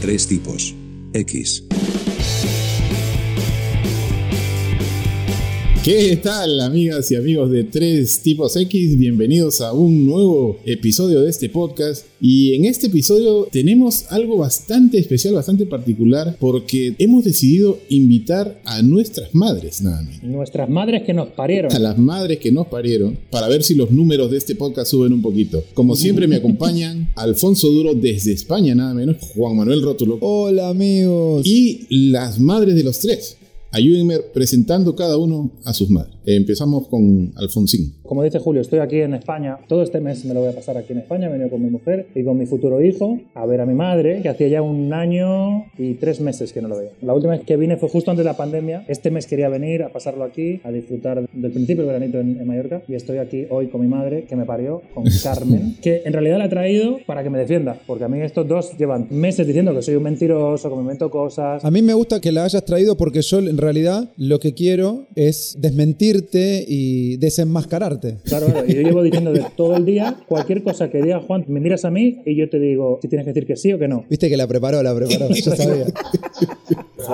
Tres tipos. X. ¿Qué tal, amigas y amigos de Tres Tipos X? Bienvenidos a un nuevo episodio de este podcast. Y en este episodio tenemos algo bastante especial, bastante particular, porque hemos decidido invitar a nuestras madres, nada menos. Nuestras madres que nos parieron. A las madres que nos parieron, para ver si los números de este podcast suben un poquito. Como siempre me acompañan Alfonso Duro desde España, nada menos, Juan Manuel Rótulo. Hola amigos. Y las madres de los tres. Ayúdenme presentando cada uno a sus madres. Empezamos con Alfonsín. Como dice Julio, estoy aquí en España. Todo este mes me lo voy a pasar aquí en España. He venido con mi mujer y con mi futuro hijo a ver a mi madre, que hacía ya un año y tres meses que no lo veía. La última vez que vine fue justo antes de la pandemia. Este mes quería venir a pasarlo aquí, a disfrutar del principio del veranito en, en Mallorca. Y estoy aquí hoy con mi madre, que me parió, con Carmen, que en realidad la he traído para que me defienda. Porque a mí estos dos llevan meses diciendo que soy un mentiroso, que me invento cosas. A mí me gusta que la hayas traído porque yo en realidad lo que quiero es desmentirte y desenmascararte. Claro, claro. Y yo llevo diciendo de todo el día, cualquier cosa que diga Juan, me miras a mí y yo te digo si tienes que decir que sí o que no. Viste que la preparó, la preparó. Yo sabía.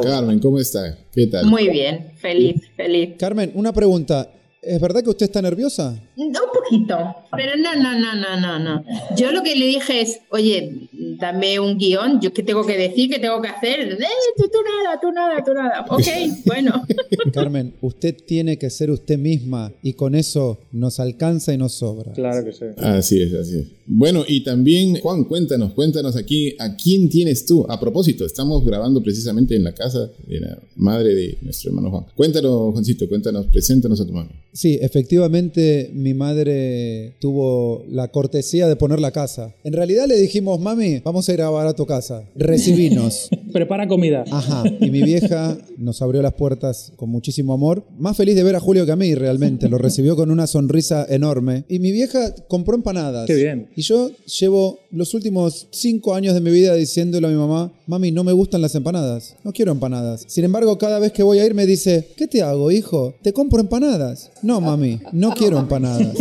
Carmen, ¿cómo está? ¿Qué tal? Muy bien, feliz, feliz. Carmen, una pregunta. ¿Es verdad que usted está nerviosa? Un poquito, pero no, no, no, no, no, no. Yo lo que le dije es, oye, dame un guion, yo qué tengo que decir, qué tengo que hacer. Eh, tú, tú nada, tú nada, tú nada. Ok, bueno. Carmen, usted tiene que ser usted misma y con eso nos alcanza y nos sobra. Claro que sí. Así es, así es. Bueno, y también, Juan, cuéntanos, cuéntanos aquí, ¿a quién tienes tú? A propósito, estamos grabando precisamente en la casa de la madre de nuestro hermano Juan. Cuéntanos, Juancito, cuéntanos, preséntanos a tu mami. Sí, efectivamente mi madre tuvo la cortesía de poner la casa. En realidad le dijimos, mami, vamos a ir a grabar a tu casa. Recibinos. Prepara comida. Ajá. Y mi vieja nos abrió las puertas con muchísimo amor. Más feliz de ver a Julio que a mí, realmente. Lo recibió con una sonrisa enorme. Y mi vieja compró empanadas. Qué bien. Y yo llevo los últimos cinco años de mi vida diciéndole a mi mamá, mami, no me gustan las empanadas. No quiero empanadas. Sin embargo, cada vez que voy a ir me dice, ¿qué te hago, hijo? ¿Te compro empanadas? No, mami, no quiero empanadas.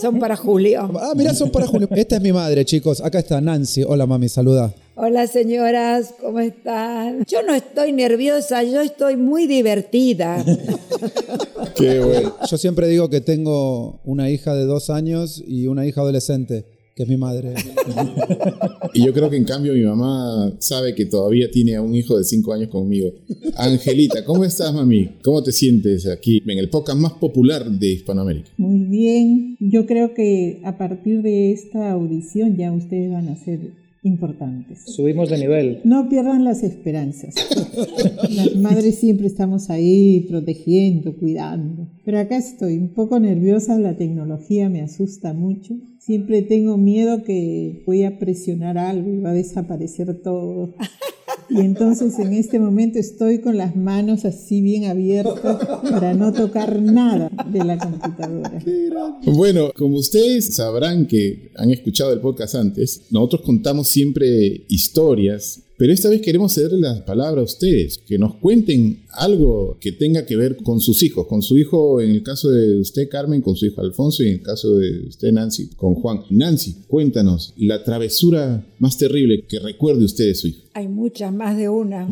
Son para Julio. Ah, mira, son para Julio. Esta es mi madre, chicos. Acá está Nancy. Hola, mami, saluda. Hola señoras, ¿cómo están? Yo no estoy nerviosa, yo estoy muy divertida. Qué bueno. Yo siempre digo que tengo una hija de dos años y una hija adolescente, que es mi madre. Y yo creo que en cambio mi mamá sabe que todavía tiene a un hijo de cinco años conmigo. Angelita, ¿cómo estás, mami? ¿Cómo te sientes aquí en el podcast más popular de Hispanoamérica? Muy bien, yo creo que a partir de esta audición ya ustedes van a ser importantes. Subimos de nivel. No pierdan las esperanzas. Las madres siempre estamos ahí protegiendo, cuidando. Pero acá estoy un poco nerviosa, la tecnología me asusta mucho. Siempre tengo miedo que voy a presionar algo y va a desaparecer todo. Y entonces en este momento estoy con las manos así bien abiertas para no tocar nada de la computadora. Bueno, como ustedes sabrán que han escuchado el podcast antes, nosotros contamos siempre historias, pero esta vez queremos cederle la palabra a ustedes, que nos cuenten algo que tenga que ver con sus hijos, con su hijo, en el caso de usted Carmen, con su hijo Alfonso y en el caso de usted Nancy, con Juan. Nancy, cuéntanos la travesura más terrible que recuerde usted de su hijo. Hay muchas, más de una.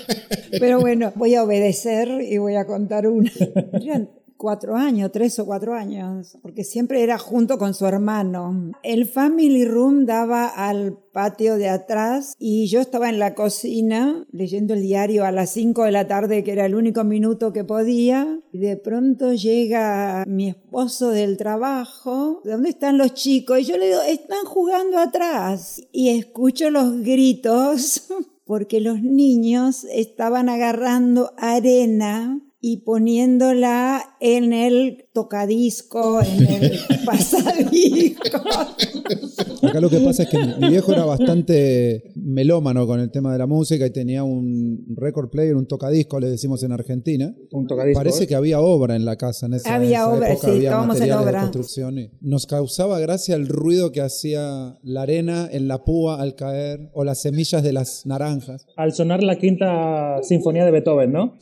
Pero bueno, voy a obedecer y voy a contar una. cuatro años, tres o cuatro años, porque siempre era junto con su hermano. El family room daba al patio de atrás y yo estaba en la cocina leyendo el diario a las cinco de la tarde, que era el único minuto que podía, y de pronto llega mi esposo del trabajo, ¿dónde están los chicos? Y yo le digo, están jugando atrás. Y escucho los gritos porque los niños estaban agarrando arena y poniéndola en el tocadisco, en el pasadisco. Acá lo que pasa es que mi viejo era bastante melómano con el tema de la música y tenía un record player, un tocadisco, le decimos en Argentina. Un tocadisco. Parece que había obra en la casa en esa, Había esa obra, época, sí, había estábamos en materiales de obra. construcción y nos causaba gracia el ruido que hacía la arena en la púa al caer o las semillas de las naranjas. Al sonar la quinta sinfonía de Beethoven, ¿no?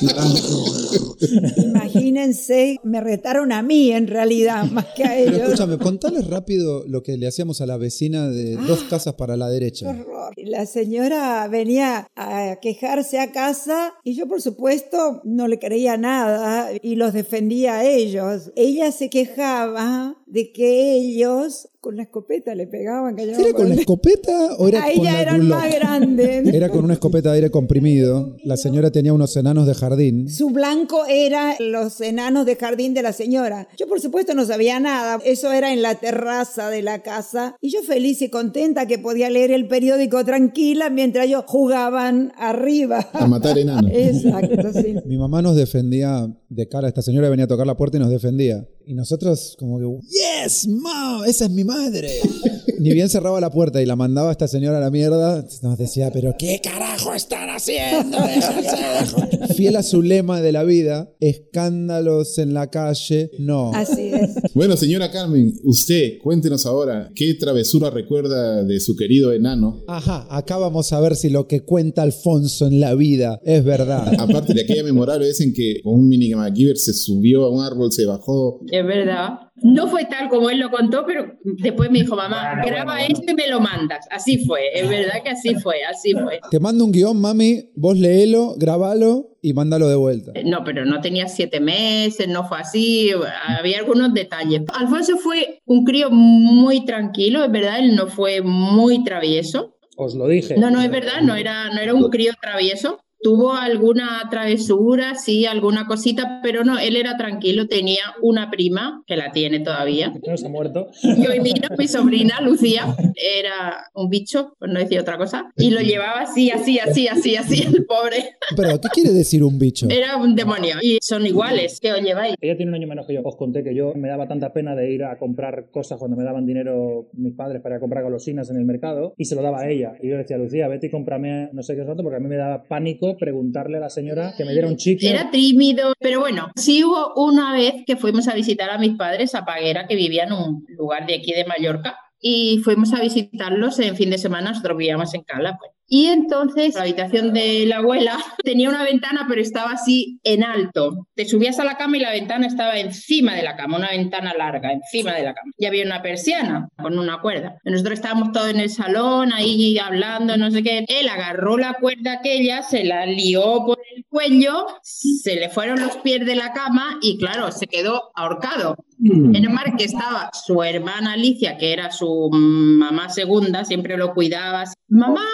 Imagínense, me retaron a mí en realidad, más que a Pero ellos. escúchame, contales rápido lo que le hacíamos a la vecina de dos casas para la derecha. Horror. La señora venía a quejarse a casa y yo por supuesto no le creía nada y los defendía a ellos. Ella se quejaba de que ellos con la escopeta le pegaban. Que ¿Era con la escopeta o era a con ella la era el Bulldog? más grande. Era con una escopeta de aire comprimido. La señora tenía unos enanos de jardín. Su blanco era los enanos de jardín de la señora. Yo por supuesto no sabía nada. Eso era en la terraza de la casa. Y yo feliz y contenta que podía leer el periódico tranquila mientras ellos jugaban arriba. A matar enanos. Exacto, sí. Mi mamá nos defendía de cara. Esta señora venía a tocar la puerta y nos defendía. Y nosotros como que, yes, mom, esa es mi madre. Ni bien cerraba la puerta y la mandaba esta señora a la mierda, nos decía, pero ¿qué carajo están haciendo? Déjense". Fiel a su lema de la vida, escándalos en la calle, no. Así es. Bueno, señora Carmen, usted, cuéntenos ahora, ¿qué travesura recuerda de su querido enano? Ajá, acá vamos a ver si lo que cuenta Alfonso en la vida es verdad. Aparte de aquella memorable vez en que con un mini MacGyver se subió a un árbol, se bajó. Es verdad. No fue tal como él lo contó, pero después me dijo, mamá, graba esto y me lo mandas. Así fue, es verdad que así fue, así fue. Te mando un guion, mami, vos léelo, grabalo y mándalo de vuelta. No, pero no tenía siete meses, no fue así, había algunos detalles. Alfonso fue un crío muy tranquilo, es verdad, él no fue muy travieso. Os lo dije. No, no, es verdad, no era, no era un crío travieso. Tuvo alguna travesura, sí, alguna cosita, pero no, él era tranquilo, tenía una prima, que la tiene todavía, No se ha muerto. y hoy vino mi sobrina Lucía, era un bicho, por no decir otra cosa, y lo llevaba así, así, así, así, así, el pobre. Pero, ¿qué quiere decir un bicho? Era un demonio. Y son iguales, que os lleváis. Ella tiene un año menos que yo. Os conté que yo me daba tanta pena de ir a comprar cosas cuando me daban dinero mis padres para comprar golosinas en el mercado y se lo daba a ella. Y yo le decía, Lucía, vete y cómprame no sé qué es porque a mí me daba pánico preguntarle a la señora que me diera un chicle. Era tímido, pero bueno, sí hubo una vez que fuimos a visitar a mis padres a Paguera, que vivían en un lugar de aquí de Mallorca, y fuimos a visitarlos en fin de semana, nosotros vivíamos en Cala, pues. Y entonces la habitación de la abuela tenía una ventana, pero estaba así en alto. Te subías a la cama y la ventana estaba encima de la cama, una ventana larga, encima de la cama. Y había una persiana con una cuerda. Nosotros estábamos todos en el salón, ahí hablando, no sé qué. Él agarró la cuerda aquella, se la lió por el cuello, se le fueron los pies de la cama y claro, se quedó ahorcado. Menos mal que estaba su hermana Alicia, que era su mamá segunda, siempre lo cuidaba. Mamá,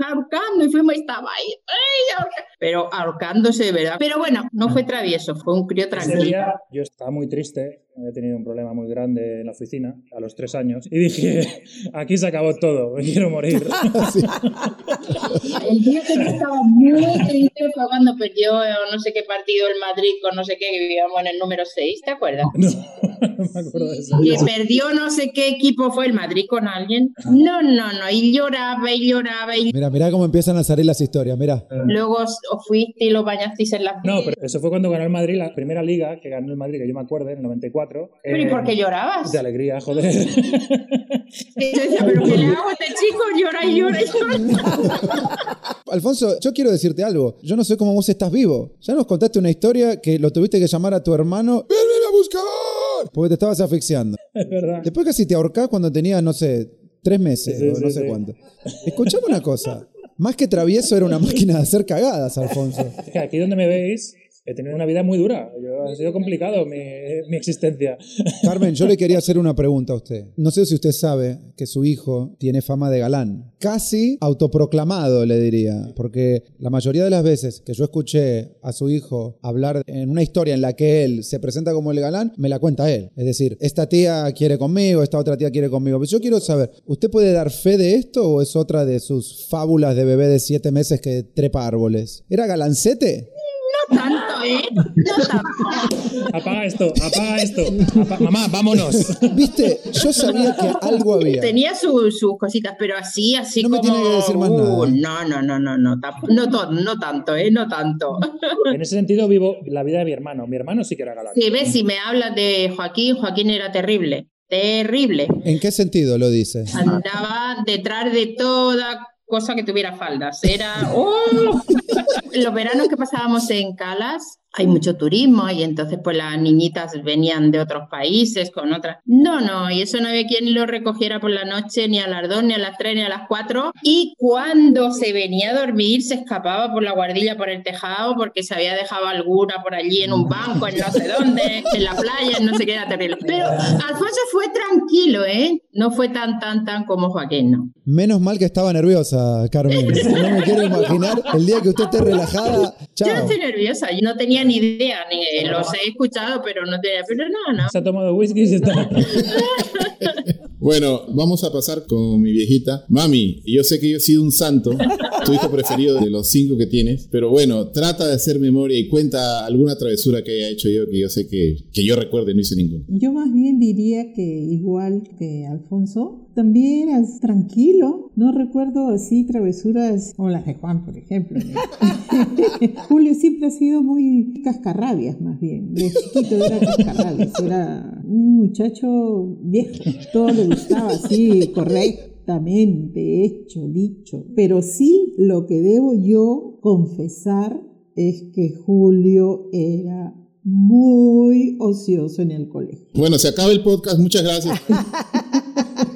ahorcando y fuimos estaba ahí, pero ahorcándose de verdad. Pero bueno, no fue travieso, fue un crío Ese tranquilo. día yo estaba muy triste, había tenido un problema muy grande en la oficina a los tres años y dije, aquí se acabó todo, me quiero morir. El día que yo estaba muy triste fue cuando perdió eh, no sé qué partido el Madrid con no sé qué, que vivíamos en el número 6, ¿te acuerdas? No, no me acuerdo de eso. que perdió no sé qué equipo fue el Madrid con alguien. No, no, no, y lloraba y lloraba y Mira, mira cómo empiezan a salir las historias, mira. luego os, os fuiste y lo bañasteis en la No, pero eso fue cuando ganó el Madrid la primera liga que ganó el Madrid, que yo me acuerdo, en el 94. Pero ¿y eh, por qué llorabas? De alegría, joder. Yo decía, pero ¿qué le hago a este chico? Llora y llora y llora. Alfonso, yo quiero decirte algo. Yo no sé cómo vos estás vivo. Ya nos contaste una historia que lo tuviste que llamar a tu hermano. ¡Ven, ven a buscar! Porque te estabas asfixiando. es verdad. Después casi te ahorcás cuando tenías, no sé, tres meses Sí, o sí, no sí, sé sí. cuánto. Escuchame una cosa. Más que travieso era una máquina de hacer cagadas, Alfonso. Aquí donde me veis he tenido una vida muy dura. Yo, ha sido complicado mi, mi existencia. Carmen, yo le quería hacer una pregunta a usted. No sé si usted sabe que su hijo tiene fama de galán. Casi autoproclamado, le diría. Porque la mayoría de las veces que yo escuché a su hijo hablar en una historia en la que él se presenta como el galán, me la cuenta él. Es decir, esta tía quiere conmigo, esta otra tía quiere conmigo. Pero yo quiero saber, ¿usted puede dar fe de esto o es otra de sus fábulas de bebé de siete meses que trepa árboles? ¿Era galancete? No tanto, ¿eh? No. Apaga esto, apaga esto. Apa- Mamá, vámonos. Viste, yo sabía que algo había. Tenía su- sus cositas, pero así, así No me como... tiene que decir más Uh, nada. No, no, no, no, no, no, to- no tanto, ¿eh? No tanto. En ese sentido vivo la vida de mi hermano. Mi hermano sí que era galán. Si ves, si me hablas de Joaquín, Joaquín era terrible, terrible. ¿En qué sentido lo dice? Andaba detrás de toda cosa que tuviera faldas. Era... ¡Oh! Los veranos que pasábamos en Calas, hay mucho turismo y entonces pues las niñitas venían de otros países con otras. No, no, y eso no había quien lo recogiera por la noche, ni a las dos, ni a las tres, ni a las cuatro. Y cuando se venía a dormir, se escapaba por la guardilla, por el tejado, porque se había dejado alguna por allí en un banco, en no sé dónde, en la playa, en no sé qué, era terrible. Pero Alfonso fue tranquilo, ¿eh? No fue tan, tan, tan como Joaquín, no. Menos mal que estaba nerviosa, Carmen. No me quiero imaginar el día que usted esté relajada. Yo no estoy nerviosa, yo no tenía ni idea, ni los he escuchado, pero no tenía. Pero no, no. Se ha tomado whisky y se está... Bueno, vamos a pasar con mi viejita. Mami, yo sé que yo he sido un santo, tu hijo preferido de los cinco que tienes, pero bueno, trata de hacer memoria y cuenta alguna travesura que haya hecho yo que yo sé que, que yo recuerde, no hice ninguna. Yo más bien diría que igual que Alfonso, también eras tranquilo. No recuerdo así travesuras como las de Juan, por ejemplo. Julio siempre ha sido muy cascarrabias, más bien. De chiquito era cascarrabias. Era un muchacho viejo. Todo le gustaba así, correctamente, hecho, dicho. Pero sí lo que debo yo confesar es que Julio era muy ocioso en el colegio. Bueno, se acaba el podcast, muchas gracias.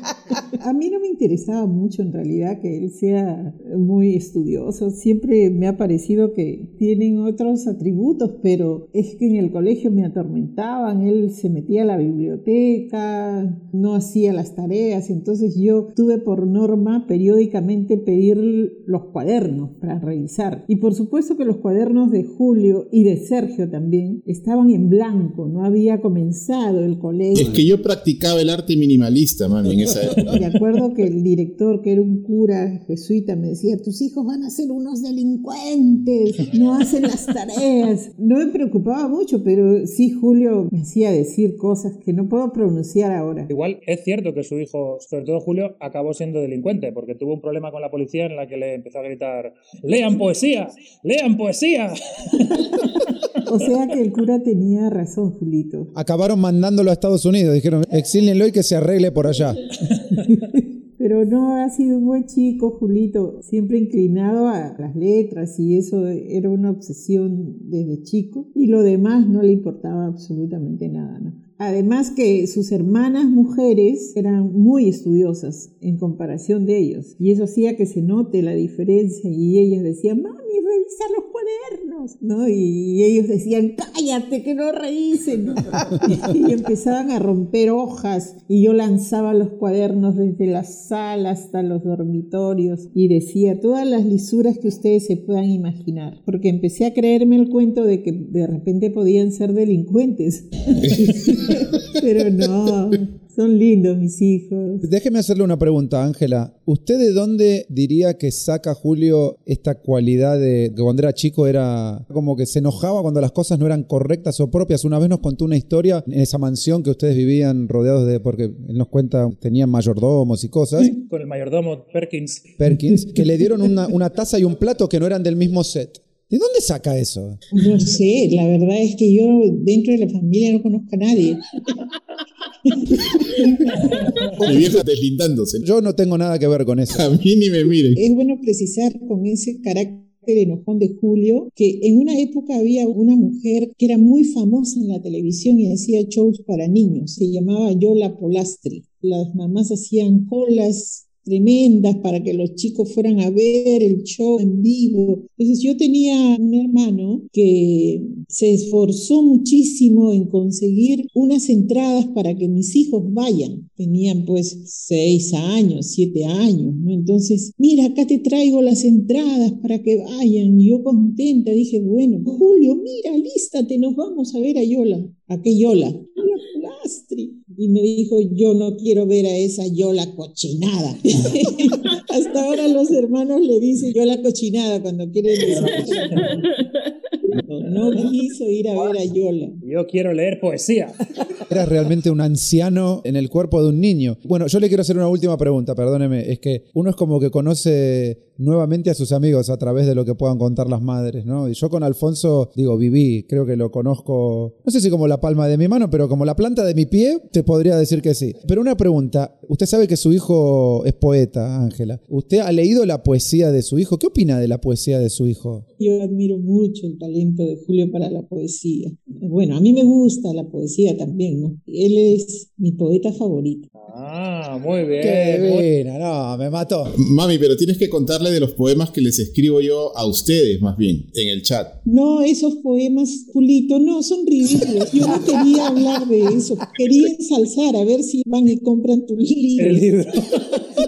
A mí no me interesaba mucho en realidad que él sea muy estudioso. Siempre me ha parecido que tienen otros atributos, pero es que en el colegio me atormentaban. Él se metía a la biblioteca, no hacía las tareas. Entonces yo tuve por norma periódicamente pedir los cuadernos para revisar. Y por supuesto que los cuadernos de Julio y de Sergio también estaban en blanco. No había comenzado el colegio. Es que yo practicaba el arte minimalista, mami, en esa época. Acuerdo que el director, que era un cura jesuita, me decía, tus hijos van a ser unos delincuentes, no hacen las tareas. No me preocupaba mucho, pero sí Julio me hacía decir cosas que no puedo pronunciar ahora. Igual es cierto que su hijo, sobre todo Julio, acabó siendo delincuente porque tuvo un problema con la policía en la que le empezó a gritar ¡Lean poesía! ¡Lean poesía! O sea que el cura tenía razón, Julito. Acabaron mandándolo a Estados Unidos. Dijeron, exílenlo y que se arregle por allá. Pero no ha sido un buen chico, Julito, siempre inclinado a las letras y eso era una obsesión desde chico. Y lo demás no le importaba absolutamente nada, ¿no? Además que sus hermanas mujeres eran muy estudiosas en comparación de ellos. Y eso hacía que se note la diferencia y ellas decían, mami, revisa los cuadernos, ¿no? Y ellos decían, cállate, que no revisen. y empezaban a romper hojas y yo lanzaba los cuadernos desde la sala hasta los dormitorios y decía todas las lisuras que ustedes se puedan imaginar. Porque empecé a creerme el cuento de que de repente podían ser delincuentes. Pero no, son lindos mis hijos. Déjeme hacerle una pregunta, Ángela. ¿Usted de dónde diría que saca Julio esta cualidad de que cuando era chico era como que se enojaba cuando las cosas no eran correctas o propias? Una vez nos contó una historia en esa mansión que ustedes vivían rodeados de, porque él nos cuenta, tenían mayordomos y cosas, Con el mayordomo Perkins. Perkins, que le dieron una, una taza y un plato que no eran del mismo set. ¿De dónde saca eso? No sé, la verdad es que yo dentro de la familia no conozco a nadie. Mi vieja deslindándose. Yo no tengo nada que ver con eso. A mí ni me miren. Es bueno precisar con ese carácter enojón de Julio que en una época había una mujer que era muy famosa en la televisión y hacía shows para niños. Se llamaba Yola Polastri. Las mamás hacían colas tremendas para que los chicos fueran a ver el show en vivo. Entonces yo tenía un hermano que se esforzó muchísimo en conseguir unas entradas para que mis hijos vayan. Tenían pues seis años, siete años, ¿no? Entonces, mira, acá te traigo las entradas para que vayan. Y yo contenta dije, bueno, Julio, mira, lístate, nos vamos a ver a Yola. ¿A qué Yola? Y me dijo, yo no quiero ver a esa Yola cochinada. Hasta ahora los hermanos le dicen Yola cochinada cuando quieren decir. No quiso ir a ver a Yola. Yo quiero leer poesía. Eras realmente un anciano en el cuerpo de un niño. Bueno, yo le quiero hacer una última pregunta, perdóneme. Es que uno es como que conoce nuevamente a sus amigos a través de lo que puedan contar las madres, ¿no? Y yo con Alfonso, digo, viví, creo que lo conozco, no sé si como la palma de mi mano, pero como la planta de mi pie, te podría decir que sí. Pero una pregunta, usted sabe que su hijo es poeta, Ángela. ¿Usted ha leído la poesía de su hijo? ¿Qué opina de la poesía de su hijo? Yo admiro mucho el talento de Julio para la poesía. Bueno, a mí me gusta la poesía también, ¿no? Él es mi poeta favorito. Ah, muy bien. Qué muy- buena, no, me mató. Mami, pero tienes que contarle de los poemas que les escribo yo a ustedes, más bien, en el chat. No, esos poemas, Julito, no, son ridículos. Yo no quería hablar de eso. Quería ensalzar, a ver si van y compran tu libro. El libro.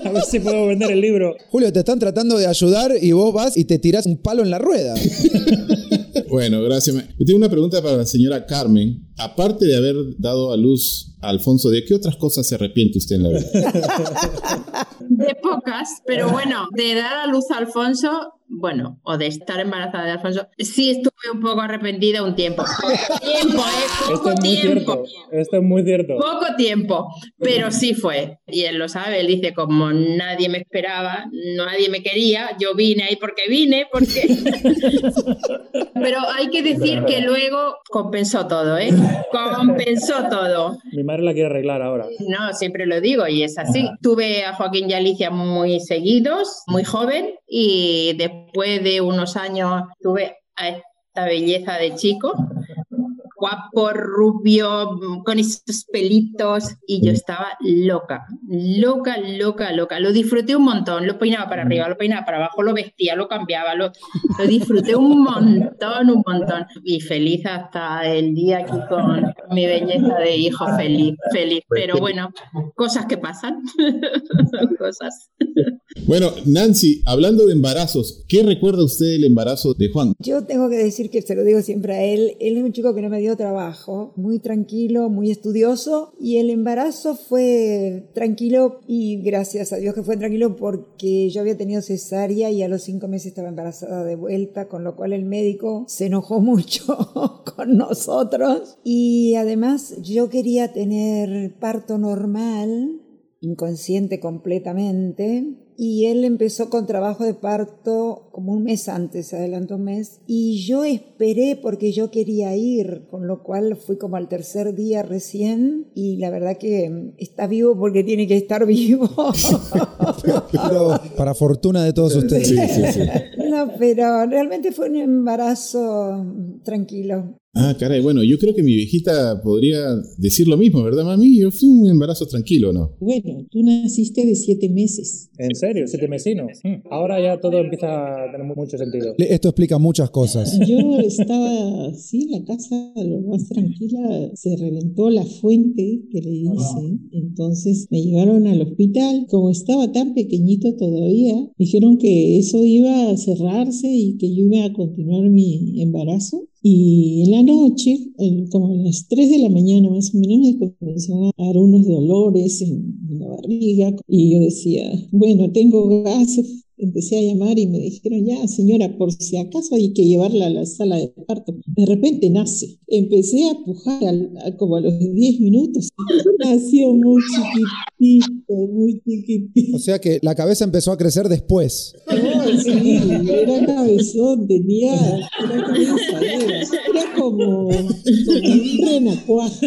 A ver si puedo vender el libro. Julio, te están tratando de ayudar y vos vas y te tirás un palo en la rueda. Bueno, gracias. Yo tengo una pregunta para la señora Carmen. Aparte de haber dado a luz a Alfonso, ¿de qué otras cosas se arrepiente usted en la vida? De pocas, pero bueno, de dar a luz a Alfonso, bueno, o de estar embarazada de Alfonso, sí estuve un poco arrepentida un tiempo. Tiempo, ¿eh? Esto Poco es muy tiempo. cierto. Esto es muy cierto. Poco tiempo, pero sí fue. Y él lo sabe, él dice, como nadie me esperaba, nadie me quería, yo vine ahí porque vine, porque... pero hay que decir que luego compensó todo, ¿eh? Compensó todo. Mi madre la quiere arreglar ahora. No, siempre lo digo y es así. Tuve a Joaquín y Alicia muy seguidos, muy joven, y después de unos años tuve a esta belleza de chico, guapo, rubio, con esos pelitos, y yo estaba loca, loca, loca, loca. Lo disfruté un montón, lo peinaba para arriba, lo peinaba para abajo, lo vestía, lo cambiaba, lo, lo disfruté un montón, un montón. Y feliz hasta el día aquí con mi belleza de hijo, feliz, feliz. Pero bueno, cosas que pasan, son cosas. Bueno, Nancy, hablando de embarazos, ¿qué recuerda usted del embarazo de Juan? Yo tengo que decir que se lo digo siempre a él, él es un chico que no me dio trabajo, muy tranquilo, muy estudioso y el embarazo fue tranquilo y gracias a Dios que fue tranquilo porque yo había tenido cesárea y a los cinco meses estaba embarazada de vuelta, con lo cual el médico se enojó mucho con nosotros. Y además yo quería tener parto normal, inconsciente completamente y él empezó con trabajo de parto como un mes antes, adelantó un mes, y yo esperé porque yo quería ir, con lo cual fui como al tercer día recién, y la verdad que está vivo porque tiene que estar vivo. Pero para fortuna de todos ustedes. Sí, sí, sí. no, pero realmente fue un embarazo tranquilo. Ah, caray, bueno, yo creo que mi viejita podría decir lo mismo, ¿verdad, mami? Yo fui un embarazo tranquilo, ¿no? Bueno, tú naciste de siete meses. ¿En serio? ¿Siete mesinos? Mm. Ahora ya todo empieza a tener mu- mucho sentido. Esto explica muchas cosas. Yo estaba así en la casa, lo más tranquila, se reventó la fuente que le hice. Entonces me llevaron al hospital. Como estaba tan pequeñito todavía, dijeron que eso iba a cerrarse y que yo iba a continuar mi embarazo. Y en la noche, como a las 3 de la mañana más o menos, me comenzaron a dar unos dolores en, en la barriga. Y yo decía, bueno, tengo gases. Empecé a llamar y me dijeron, ya, señora, por si acaso hay que llevarla a la sala de parto. De repente nace. Empecé a pujar al- a- como a los 10 minutos. Nació muy chiquitito, muy chiquitito. O sea que la cabeza empezó a crecer después. Sí, era cabezón, tenía, era, era como, como un renacuajo.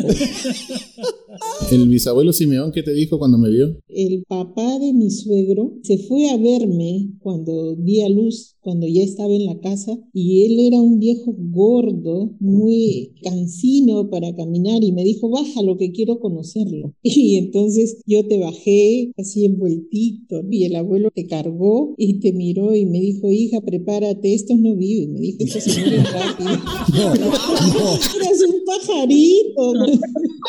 El bisabuelo Simeón, ¿qué te dijo cuando me vio? El papá de mi suegro se fue a verme cuando di a luz, cuando ya estaba en la casa, y él era un viejo gordo, muy cansino para caminar, y me dijo, bájalo que quiero conocerlo. Y entonces yo te bajé así envueltito, y el abuelo te cargó y te miró y me dijo, hija, prepárate, estos no viven, me dijo, estos se mueren rápido. No, no. Eras un pajarito.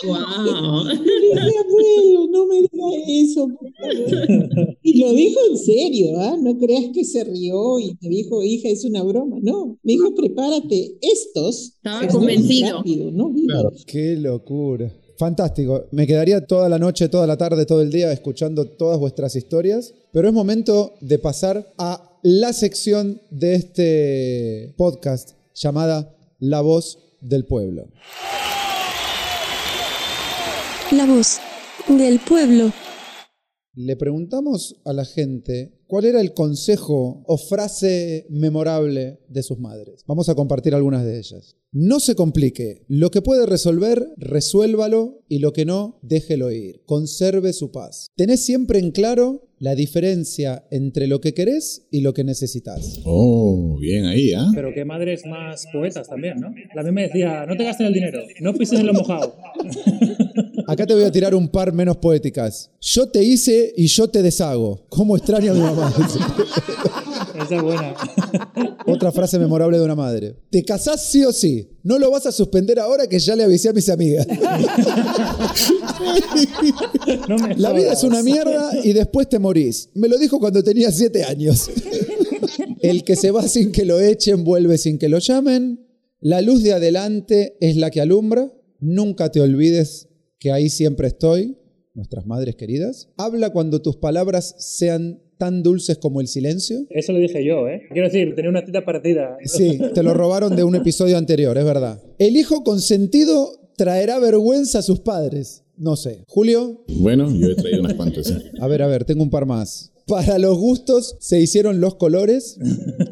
¡Wow! Dije, abuelo, no me diga eso. por favor". Y lo dijo en serio, ¿ah? No creas que se rió y me dijo, hija, es una broma. No, me dijo, prepárate, estos. Estaba mueren convencido. rápido, no. Qué locura. Fantástico. Me quedaría toda la noche, toda la tarde, todo el día escuchando todas vuestras historias, pero es momento de pasar a la sección de este podcast llamada La voz del pueblo. La voz del pueblo. Le preguntamos a la gente cuál era el consejo o frase memorable de sus madres. Vamos a compartir algunas de ellas. No se complique. Lo que puede resolver, resuélvalo y lo que no, déjelo ir. Conserve su paz. Tenés siempre en claro la diferencia entre lo que querés y lo que necesitas. Oh, bien ahí, ¿ah? Pero qué madres más poetas también, ¿no? La mía me decía, no te gastes el dinero, no pises en lo mojado. Acá te voy a tirar un par menos poéticas. Yo te hice y yo te deshago. ¿Cómo extraño a mi mamá? Esa es buena. Otra frase memorable de una madre. Te casás sí o sí. No lo vas a suspender ahora que ya le avisé a mis amigas. No La vida es una mierda y después te morís. Me lo dijo cuando tenía siete años. El que se va sin que lo echen vuelve sin que lo llamen. La luz de adelante es la que alumbra. Nunca te olvides que ahí siempre estoy. Nuestras madres queridas. Habla cuando tus palabras sean tan dulces como el silencio. Eso lo dije yo, ¿eh? Quiero decir, tenía una cita parecida. Sí, te lo robaron de un episodio anterior, es verdad. El hijo consentido traerá vergüenza a sus padres. No sé. Julio, Bueno, yo he traído unas cuantas. ¿eh? a ver, a ver, tengo un par más. Para los gustos se hicieron los colores.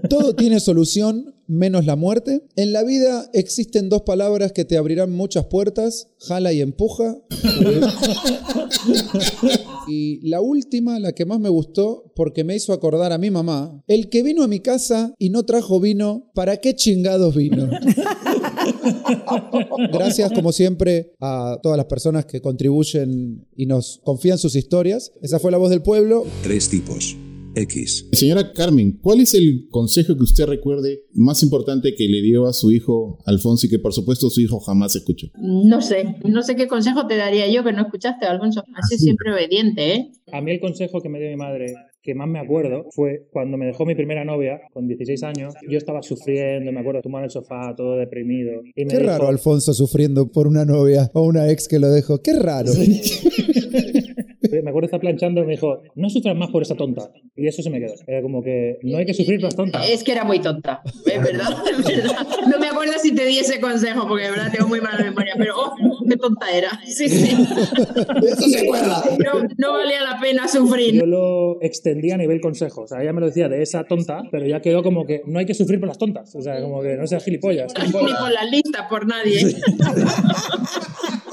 Todo tiene solución, menos la muerte. En la vida existen dos palabras que te abrirán muchas puertas, jala y empuja. Y la última, la que más me gustó, porque me hizo acordar a mi mamá, el que vino a mi casa y no trajo vino, ¿para qué chingados vino? Gracias, como siempre, a todas las personas que contribuyen y nos confían sus historias. Esa fue la voz del pueblo. Tres tipos. X. Señora Carmen, ¿cuál es el consejo que usted recuerde más importante que le dio a su hijo Alfonso y que por supuesto su hijo jamás escuchó? No sé, no sé qué consejo te daría yo que no escuchaste, Alfonso. Así siempre obediente, ¿eh? A mí el consejo que me dio mi madre, que más me acuerdo, fue cuando me dejó mi primera novia, con 16 años. Yo estaba sufriendo, me acuerdo, tumbado en el sofá, todo deprimido. Y me Qué dijo- raro Alfonso sufriendo por una novia o una ex que lo dejó. Qué raro. Me acuerdo estar planchando y me dijo, no sufras más por esa tonta. Y eso se me quedó. Era como que no hay que sufrir por las tontas. Es que era muy tonta, es verdad, es verdad. No me acuerdo si te di ese consejo, porque de verdad tengo muy mala memoria, pero oh, qué tonta era. Sí, sí. Eso se acuerda. No, no valía la pena sufrir. Yo lo extendí a nivel consejo. O sea, ella me lo decía de esa tonta, pero ya quedó como que no hay que sufrir por las tontas. O sea, como que no seas gilipollas. Ni por las listas, por nadie.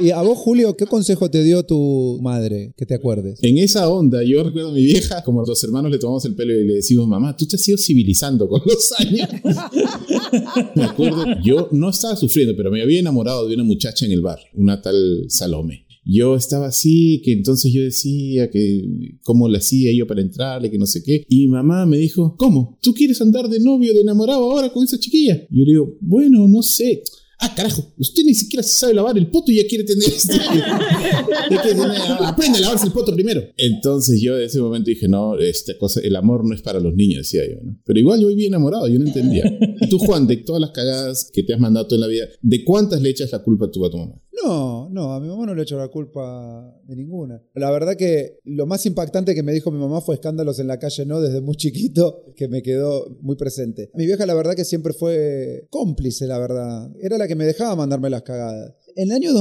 Y a vos, Julio, ¿qué consejo te dio tu madre? Que te acuerdes. En esa onda, yo recuerdo a mi vieja, como los hermanos le tomamos el pelo y le decimos, mamá, tú te has ido civilizando con los años. me acuerdo, yo no estaba sufriendo, pero me había enamorado de una muchacha en el bar, una tal Salome. Yo estaba así, que entonces yo decía que cómo le hacía yo para entrarle, que no sé qué. Y mi mamá me dijo, ¿cómo? ¿Tú quieres andar de novio, de enamorado ahora con esa chiquilla? Y yo le digo, bueno, no sé. Ah, carajo, usted ni siquiera se sabe lavar el poto y ya quiere tener este. ya quiere tener- aprende a lavarse el poto primero. Entonces yo en ese momento dije, no, esta cosa, el amor no es para los niños, decía yo, ¿no? Pero igual yo vivía enamorado, yo no entendía. Y tú, Juan, de todas las cagadas que te has mandado en la vida, ¿de cuántas le echas la culpa tú a tu mamá? No, no, a mi mamá no le echo la culpa de ninguna. La verdad que lo más impactante que me dijo mi mamá fue escándalos en la calle, ¿no? Desde muy chiquito, que me quedó muy presente. Mi vieja, la verdad que siempre fue cómplice, la verdad. Era la que me dejaba mandarme las cagadas. En el año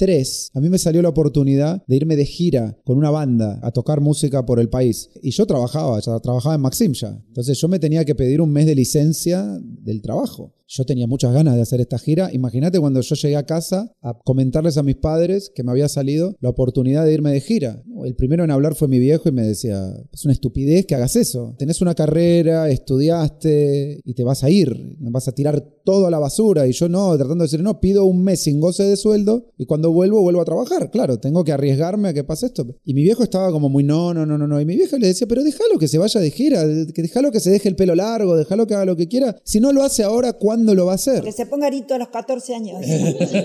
2003, a mí me salió la oportunidad de irme de gira con una banda a tocar música por el país. Y yo trabajaba, ya trabajaba en Maxim ya. Entonces yo me tenía que pedir un mes de licencia del trabajo. Yo tenía muchas ganas de hacer esta gira. Imagínate cuando yo llegué a casa a comentarles a mis padres que me había salido la oportunidad de irme de gira. El primero en hablar fue mi viejo y me decía, es una estupidez que hagas eso. Tenés una carrera, estudiaste y te vas a ir. Vas a tirar todo a la basura. Y yo no, tratando de decir, no, pido un mes sin goce de sueldo y cuando vuelvo, vuelvo a trabajar. Claro, tengo que arriesgarme a que pase esto. Y mi viejo estaba como muy, no, no, no, no, no. Y mi vieja le decía, pero déjalo que se vaya de gira, que déjalo que se deje el pelo largo, déjalo que haga lo que quiera. Si no lo hace ahora, ¿cuándo lo va a hacer? Que se ponga arito a los 14 años.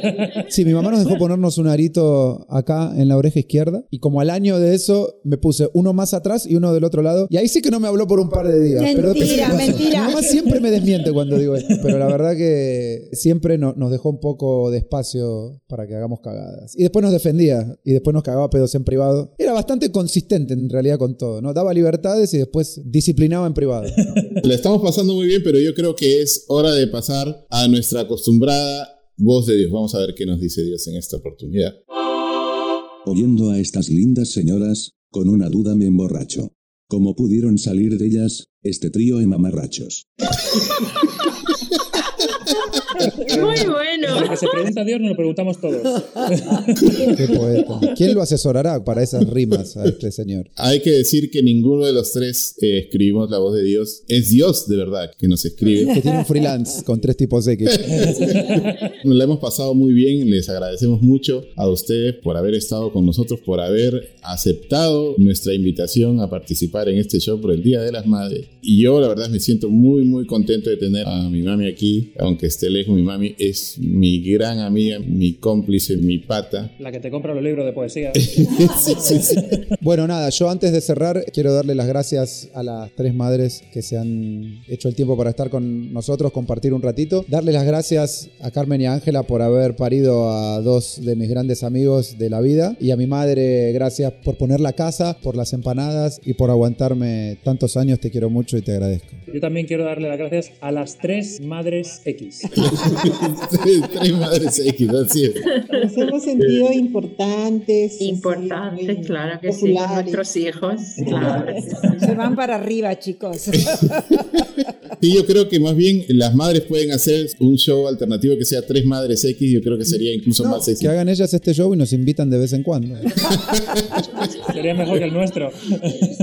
Sí, mi mamá nos dejó ponernos un arito acá en la oreja izquierda y como al año de eso me puse uno más atrás y uno del otro lado. Y ahí sí que no me habló por un par de días. pero después sí Mentira, mentira. Mi mamá siempre me desmiente cuando digo esto. Pero la verdad que siempre no- nos dejó un poco de espacio para que hagamos cagadas. Y después nos defendía. Y después nos cagaba pedos en privado. Era bastante consistente en realidad con todo, ¿no? Daba libertades y después disciplinaba en privado. La estamos pasando muy bien, pero yo creo que es hora de pasar a nuestra acostumbrada voz de Dios. Vamos a ver qué nos dice Dios en esta oportunidad. Oyendo a estas lindas señoras, con una duda me emborracho. ¿Cómo pudieron salir de ellas, este trío de mamarrachos? Muy Lo bueno. que se pregunta a Dios nos lo preguntamos todos. Qué poeta. ¿Quién lo asesorará para esas rimas a este señor? Hay que decir que ninguno de los tres eh, escribimos la voz de Dios. Es Dios de verdad que nos escribe. Que tiene un freelance con tres tipos X. Nos la hemos pasado muy bien, les agradecemos mucho a ustedes por haber estado con nosotros, por haber aceptado nuestra invitación a participar en este show por el Día de las Madres. Y yo la verdad me siento muy muy contento de tener a mi mami aquí, aunque esté lejos, mi mami es mi gran amiga, mi cómplice, mi pata. La que te compra los libros de poesía. sí, sí, sí. Bueno, nada, yo antes de cerrar quiero darle las gracias a las tres madres que se han hecho el tiempo para estar con nosotros, compartir un ratito. Darle las gracias a Carmen y a Ángela por haber parido a dos de mis grandes amigos de la vida. Y a mi madre, gracias por poner la casa, por las empanadas y por aguantarme tantos años. Te quiero mucho y te agradezco. Yo también quiero darle las gracias a las tres madres X. Tres madres X, así es. Nos hemos sentido importantes. así, Importante, muy claro que sí, populares. nuestros hijos. Claro. Se van para arriba, chicos. Sí, yo creo que más bien las madres pueden hacer un show alternativo que sea tres madres X, yo creo que sería incluso más sexy. Que hagan ellas este show y nos invitan de vez en cuando. Sería mejor que el nuestro.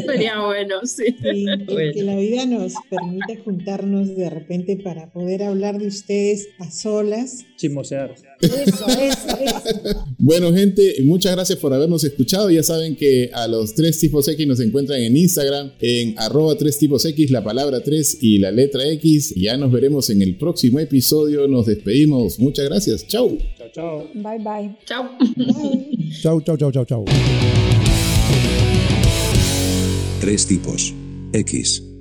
Sería bueno, sí. Bueno. que la vida nos permite juntarnos de repente para poder hablar de ustedes a solas. Chismosear. Eso, eso, eso. Bueno, gente, muchas gracias por habernos escuchado. Ya saben que a los tres tipos X nos encuentran en Instagram, en arroba tres tipos X, la palabra 3 y la letra X. Ya nos veremos en el próximo episodio. Nos despedimos. Muchas gracias. Chau. Chao, chao. Bye, bye. Chao. Chau, chau, chau, chau, chau. Tres tipos. X.